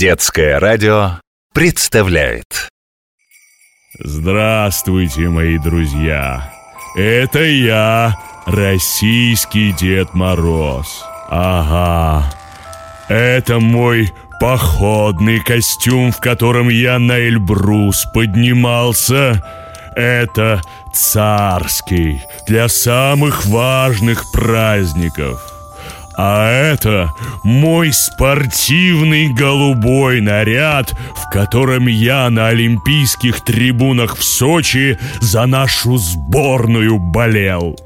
Детское радио представляет Здравствуйте, мои друзья! Это я, российский Дед Мороз. Ага, это мой походный костюм, в котором я на Эльбрус поднимался. Это царский для самых важных праздников. А это мой спортивный голубой наряд, в котором я на олимпийских трибунах в Сочи за нашу сборную болел.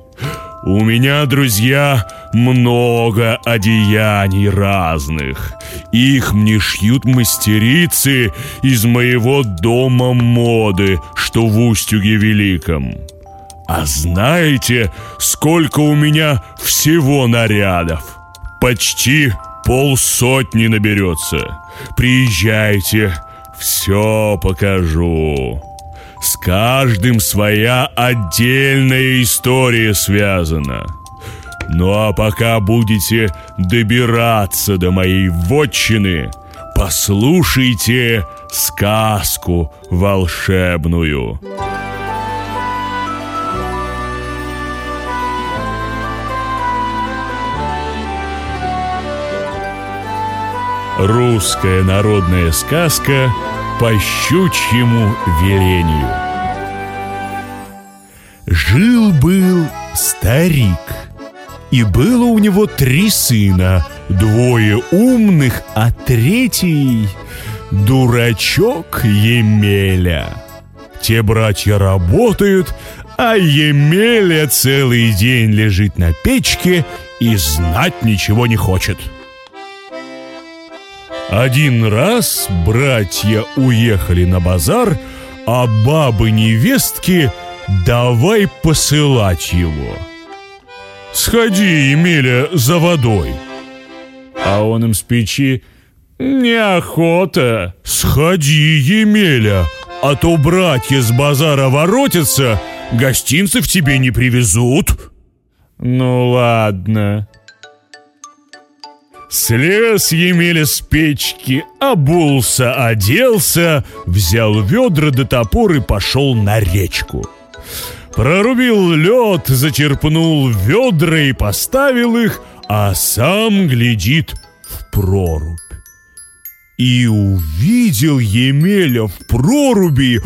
У меня, друзья, много одеяний разных. Их мне шьют мастерицы из моего дома моды, что в Устюге Великом. А знаете, сколько у меня всего нарядов? Почти полсотни наберется. Приезжайте, все покажу. С каждым своя отдельная история связана. Ну а пока будете добираться до моей вотчины, послушайте сказку волшебную. Русская народная сказка по щучьему велению. Жил-был старик, и было у него три сына, двое умных, а третий — дурачок Емеля. Те братья работают, а Емеля целый день лежит на печке и знать ничего не хочет — один раз братья уехали на базар, а бабы-невестки давай посылать его. «Сходи, Емеля, за водой!» А он им с печи «Неохота!» «Сходи, Емеля, а то братья с базара воротятся, гостинцев тебе не привезут!» «Ну ладно!» Слез Емеля с печки, обулся, оделся, взял ведра до топор и пошел на речку. Прорубил лед, зачерпнул ведра и поставил их, а сам глядит в прорубь. И увидел Емеля в проруби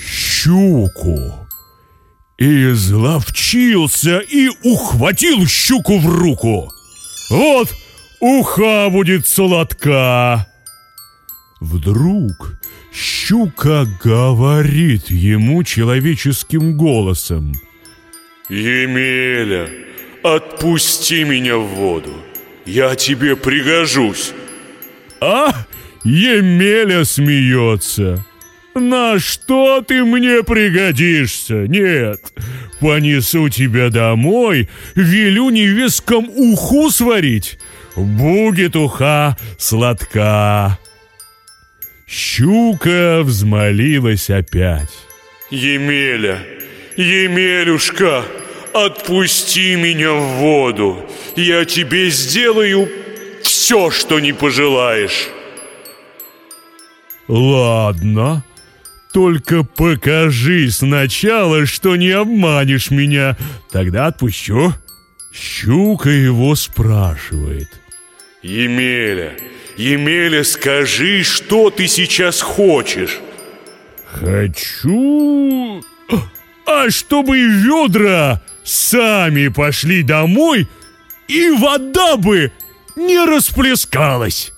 щуку. И изловчился и ухватил щуку в руку. Вот — уха будет сладка. Вдруг щука говорит ему человеческим голосом. «Емеля, отпусти меня в воду, я тебе пригожусь». А Емеля смеется. «На что ты мне пригодишься? Нет, понесу тебя домой, велю невесткам уху сварить, будет уха сладка. Щука взмолилась опять. Емеля, Емелюшка, отпусти меня в воду. Я тебе сделаю все, что не пожелаешь. Ладно, только покажи сначала, что не обманешь меня, тогда отпущу. Щука его спрашивает – Емеля, Емеля, скажи, что ты сейчас хочешь? Хочу... А чтобы ведра сами пошли домой, и вода бы не расплескалась.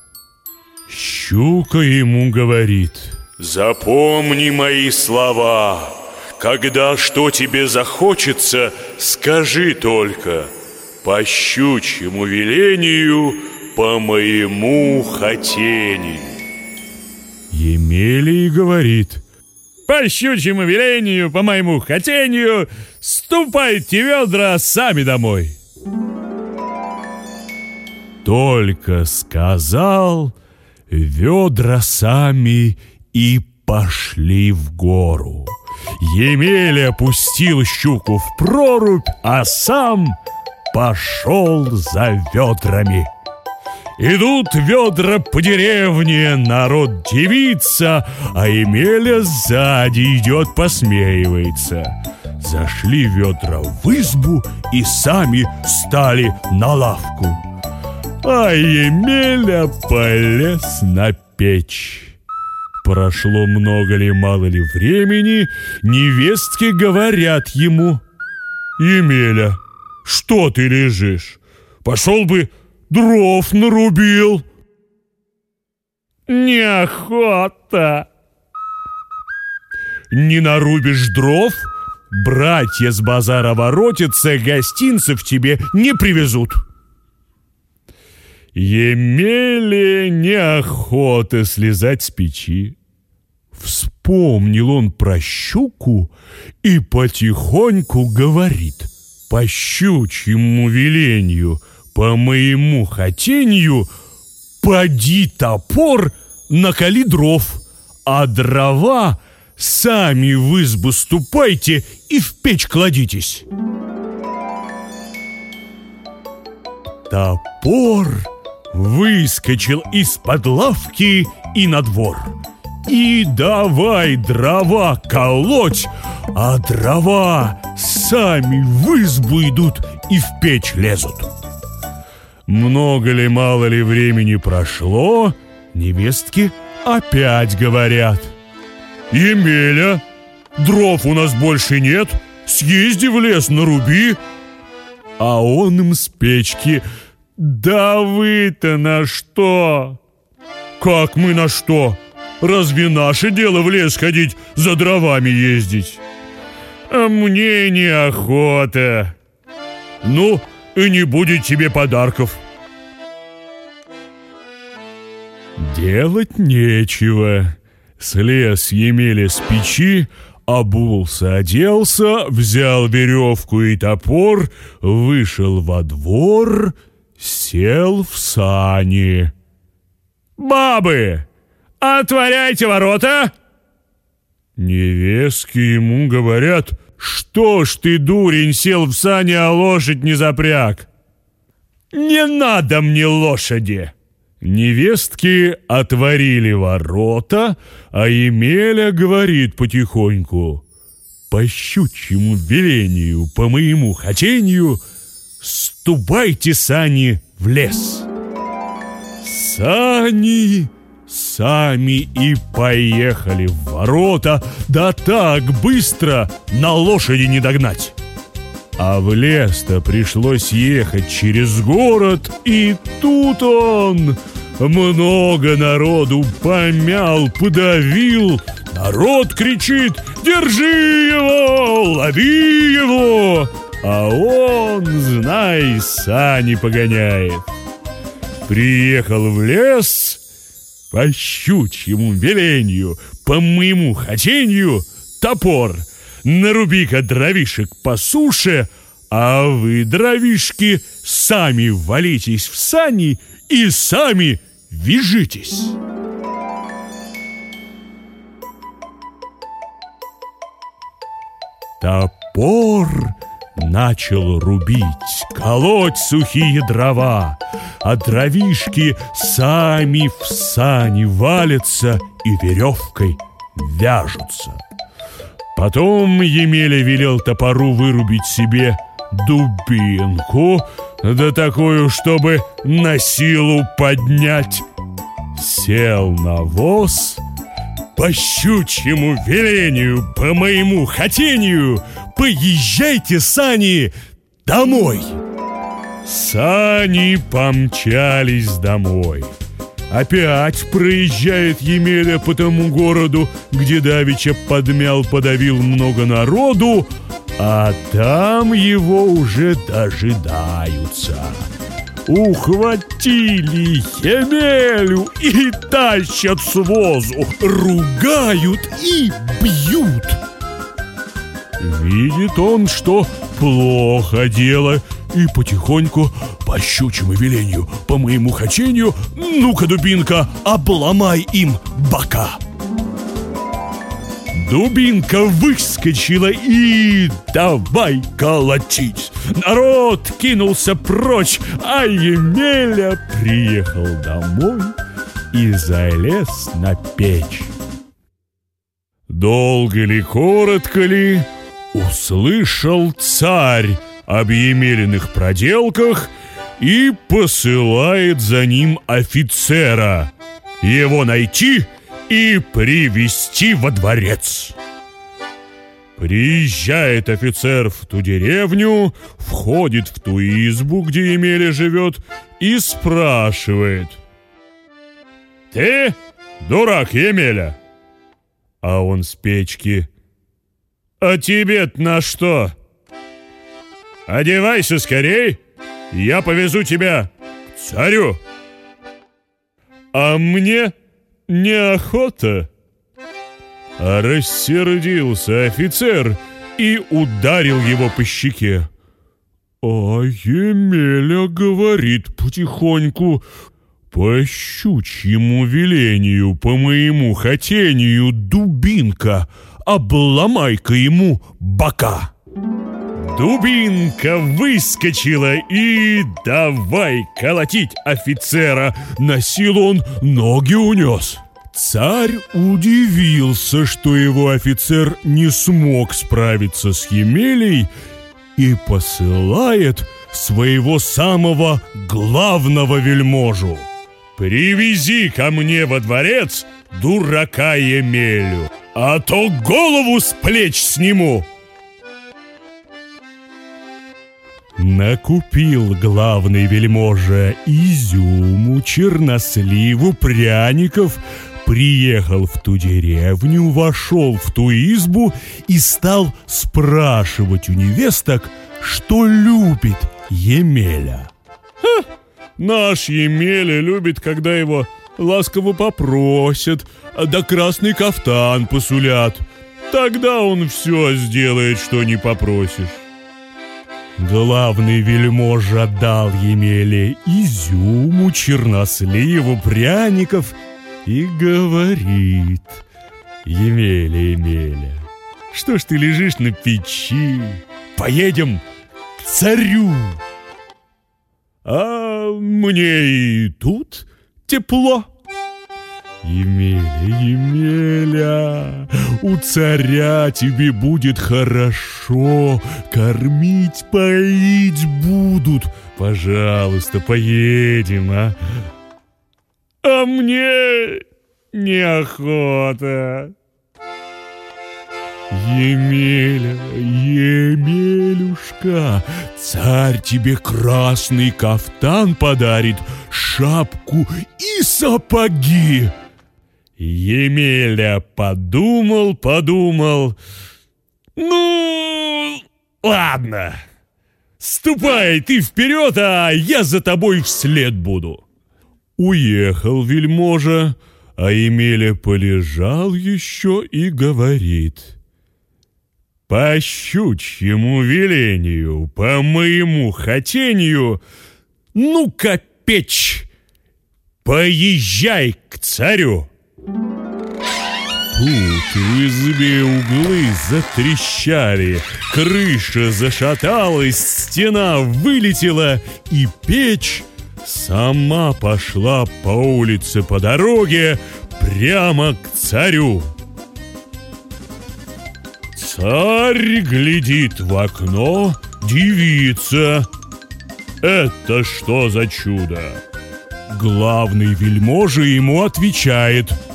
Щука ему говорит. Запомни мои слова. Когда что тебе захочется, скажи только. По щучьему велению по моему хотению. Емелий говорит, по щучьему велению, по моему хотению, ступайте ведра сами домой. Только сказал, ведра сами и пошли в гору. Емеля опустил щуку в прорубь, а сам пошел за ведрами. Идут ведра по деревне, народ девица, а Емеля сзади идет, посмеивается. Зашли ведра в избу и сами стали на лавку. А Емеля полез на печь. Прошло много ли, мало ли времени, невестки говорят ему. «Емеля, что ты лежишь? Пошел бы дров нарубил!» «Неохота!» «Не нарубишь дров?» Братья с базара воротятся, гостинцев тебе не привезут. Емеле неохота слезать с печи. Вспомнил он про щуку и потихоньку говорит по щучьему велению, по моему хотению, поди топор, накали дров, а дрова сами в избу ступайте и в печь кладитесь. Топор выскочил из-под лавки и на двор. И давай дрова колоть, а дрова сами в избу идут и в печь лезут. Много ли, мало ли времени прошло, невестки опять говорят. «Емеля, дров у нас больше нет, съезди в лес, наруби!» А он им с печки «Да вы-то на что?» «Как мы на что? Разве наше дело в лес ходить, за дровами ездить?» «А мне неохота!» «Ну, и не будет тебе подарков!» Делать нечего. Слез Емеля с печи, обулся, оделся, взял веревку и топор, вышел во двор, сел в сани. «Бабы, отворяйте ворота!» Невестки ему говорят, «Что ж ты, дурень, сел в сани, а лошадь не запряг?» «Не надо мне лошади!» Невестки отворили ворота, а Емеля говорит потихоньку. По щучьему велению, по моему хотению, ступайте, сани, в лес. Сани сами и поехали в ворота, да так быстро на лошади не догнать. А в лес-то пришлось ехать через город, и тут он много народу помял, подавил. Народ кричит «Держи его! Лови его!» А он, знай, сани погоняет. Приехал в лес по щучьему велению, по моему хотению, топор — наруби-ка дровишек по суше, а вы, дровишки, сами валитесь в сани и сами вяжитесь. Топор начал рубить, колоть сухие дрова, а дровишки сами в сани валятся и веревкой вяжутся. Потом Емеля велел топору вырубить себе дубинку, да такую, чтобы на силу поднять. Сел на воз, по щучьему велению, по моему хотению, поезжайте, сани, домой. Сани помчались домой. Опять проезжает Емеля по тому городу, где Давича подмял, подавил много народу, а там его уже дожидаются. Ухватили Емелю и тащат с возу, ругают и бьют. Видит он, что плохо дело, и потихоньку, по щучьему велению, по моему хотению, ну-ка, дубинка, обломай им бока. Дубинка выскочила и давай колотить. Народ кинулся прочь, а Емеля приехал домой и залез на печь. Долго ли, коротко ли, услышал царь об Емелиных проделках и посылает за ним офицера. Его найти и привести во дворец. Приезжает офицер в ту деревню, входит в ту избу, где Емеля живет, и спрашивает. «Ты дурак, Емеля?» А он с печки. «А тебе на что?» «Одевайся скорей, я повезу тебя к царю!» «А мне неохота!» Рассердился офицер и ударил его по щеке. А Емеля говорит потихоньку, по щучьему велению, по моему хотению, дубинка, обломай-ка ему бока. Дубинка выскочила и давай колотить офицера. На силу он ноги унес. Царь удивился, что его офицер не смог справиться с Емелей и посылает своего самого главного вельможу. «Привези ко мне во дворец дурака Емелю, а то голову с плеч сниму!» Накупил главный вельможа изюму, черносливу, пряников, приехал в ту деревню, вошел в ту избу и стал спрашивать у невесток, что любит Емеля. Ха, наш Емеля любит, когда его ласково попросят, да красный кафтан посулят. Тогда он все сделает, что не попросишь. Главный вельможа дал Емеле изюму, черносливу, пряников и говорит Емеля, Емеля, что ж ты лежишь на печи? Поедем к царю. А мне и тут тепло. Емеля, Емеля, у царя тебе будет хорошо, кормить, поить будут. Пожалуйста, поедем, а? А мне неохота. Емеля, Емелюшка, царь тебе красный кафтан подарит, шапку и сапоги. Емеля подумал, подумал. Ну, ладно. Ступай ты вперед, а я за тобой вслед буду. Уехал вельможа, а Емеля полежал еще и говорит. По щучьему велению, по моему хотению, ну-ка, печь, поезжай к царю. Тут в избе углы затрещали, крыша зашаталась, стена вылетела, и печь сама пошла по улице по дороге прямо к царю. Царь глядит в окно, дивится. Это что за чудо? Главный вельможа ему отвечает –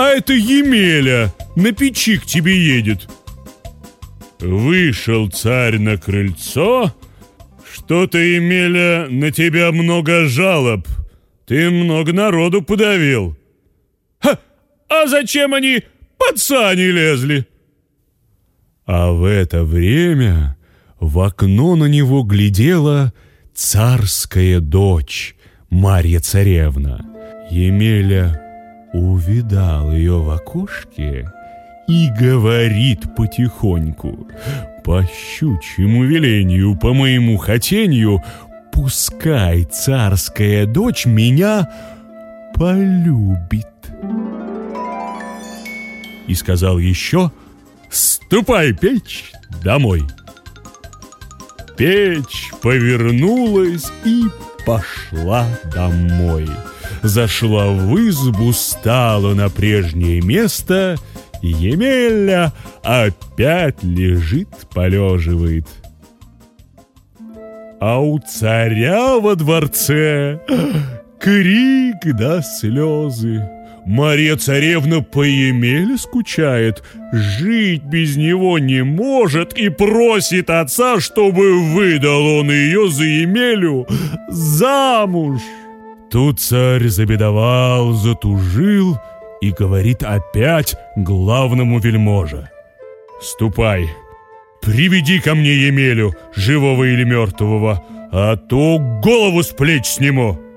а это Емеля на печи к тебе едет. Вышел царь на крыльцо. Что-то, Емеля, на тебя много жалоб. Ты много народу подавил. Ха! А зачем они под сани лезли? А в это время в окно на него глядела царская дочь Марья Царевна. Емеля увидал ее в окошке и говорит потихоньку, по щучьему велению, по моему хотению, пускай царская дочь меня полюбит. и сказал еще «Ступай, печь, домой». Печь повернулась и пошла домой. Зашла в избу, стала на прежнее место, Емеля опять лежит, полеживает. А у царя во дворце крик да слезы. Мария царевна по Емеле скучает, жить без него не может и просит отца, чтобы выдал он ее за Емелю замуж. Тут царь забедовал, затужил и говорит опять главному вельможе. «Ступай, приведи ко мне Емелю, живого или мертвого, а то голову с плеч сниму».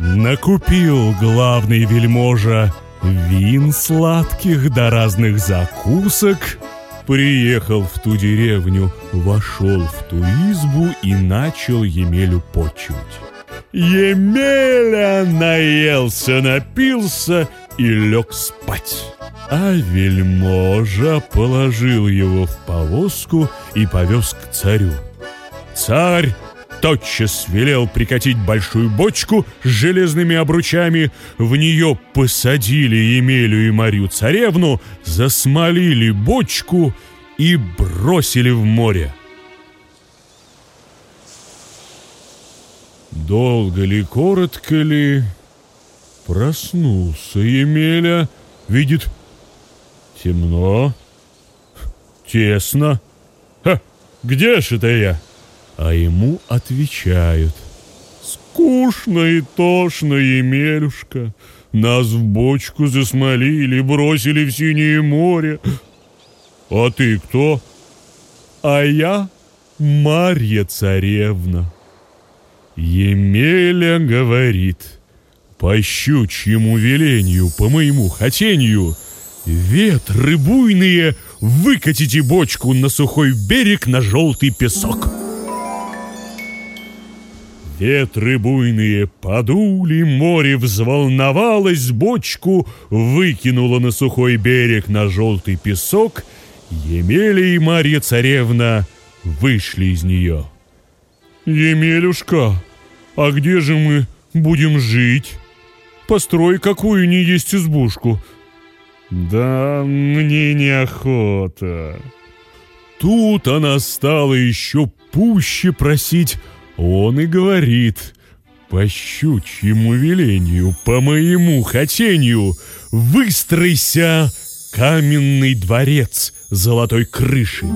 Накупил главный вельможа вин сладких до разных закусок, приехал в ту деревню, вошел в ту избу и начал Емелю почуть. Емеля наелся, напился и лег спать. А вельможа положил его в повозку и повез к царю. Царь тотчас велел прикатить большую бочку с железными обручами, в нее посадили Емелю и Марию царевну, засмолили бочку и бросили в море. Долго ли, коротко ли, проснулся Емеля, видит темно, тесно. Ха, где ж это я? А ему отвечают. «Скучно и тошно, Емелюшка, нас в бочку засмолили, бросили в синее море. А ты кто?» «А я Марья царевна». Емеля говорит, по щучьему велению, по моему хотению, ветры буйные, выкатите бочку на сухой берег на желтый песок. Ветры буйные подули, море взволновалось, бочку выкинуло на сухой берег на желтый песок. Емеля и Марья царевна вышли из нее. «Емелюшка, а где же мы будем жить? Построй какую ни есть избушку». «Да мне неохота». Тут она стала еще пуще просить он и говорит, по щучьему велению, по моему хотению, выстройся каменный дворец золотой крышей.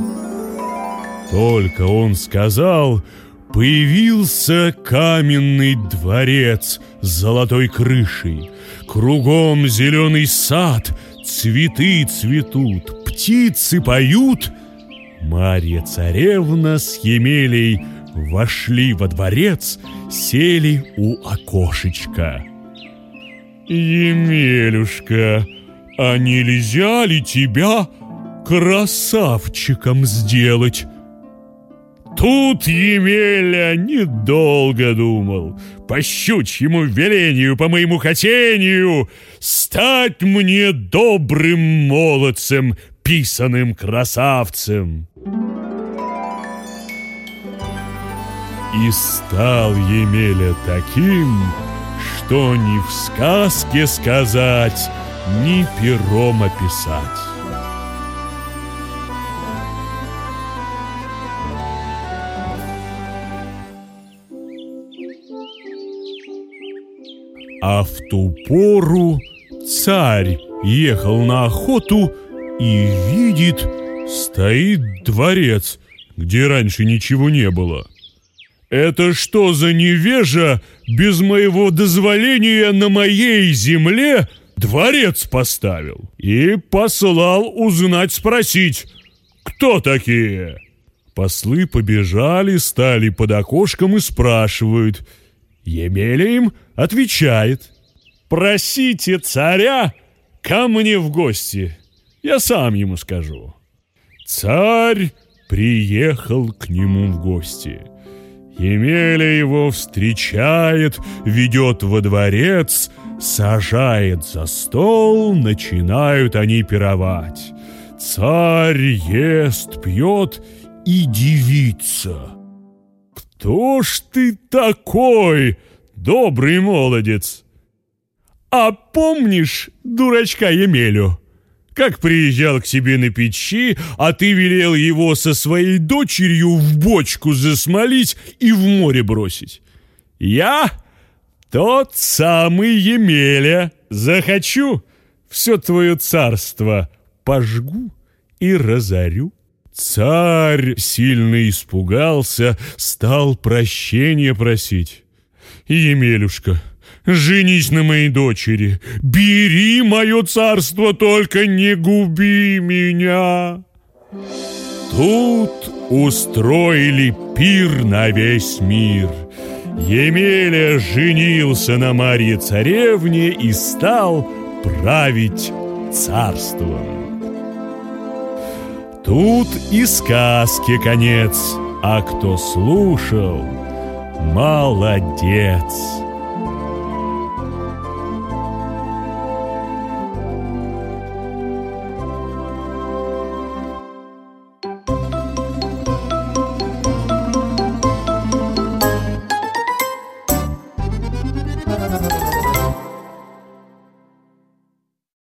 Только он сказал, появился каменный дворец с золотой крышей. Кругом зеленый сад, цветы цветут, птицы поют. Марья царевна с Емелей – вошли во дворец, сели у окошечка. «Емелюшка, а нельзя ли тебя красавчиком сделать?» Тут Емеля недолго думал. По щучьему велению, по моему хотению, стать мне добрым молодцем, писаным красавцем. И стал Емеля таким, что ни в сказке сказать, ни пером описать. А в ту пору царь ехал на охоту и видит, стоит дворец, где раньше ничего не было – это что за невежа без моего дозволения на моей земле дворец поставил? И послал узнать спросить, кто такие? Послы побежали, стали под окошком и спрашивают. Емеля им отвечает. «Просите царя ко мне в гости, я сам ему скажу». Царь приехал к нему в гости – Емеля его встречает, ведет во дворец, сажает за стол, начинают они пировать. Царь ест, пьет и дивится. «Кто ж ты такой, добрый молодец?» «А помнишь дурачка Емелю?» Как приезжал к себе на печи, а ты велел его со своей дочерью в бочку засмолить и в море бросить. Я тот самый Емеля. Захочу, все твое царство пожгу и разорю. Царь сильно испугался, стал прощения просить. Емелюшка, женись на моей дочери, бери мое царство, только не губи меня. Тут устроили пир на весь мир. Емеля женился на Марье царевне и стал править царством. Тут и сказки конец, а кто слушал, молодец.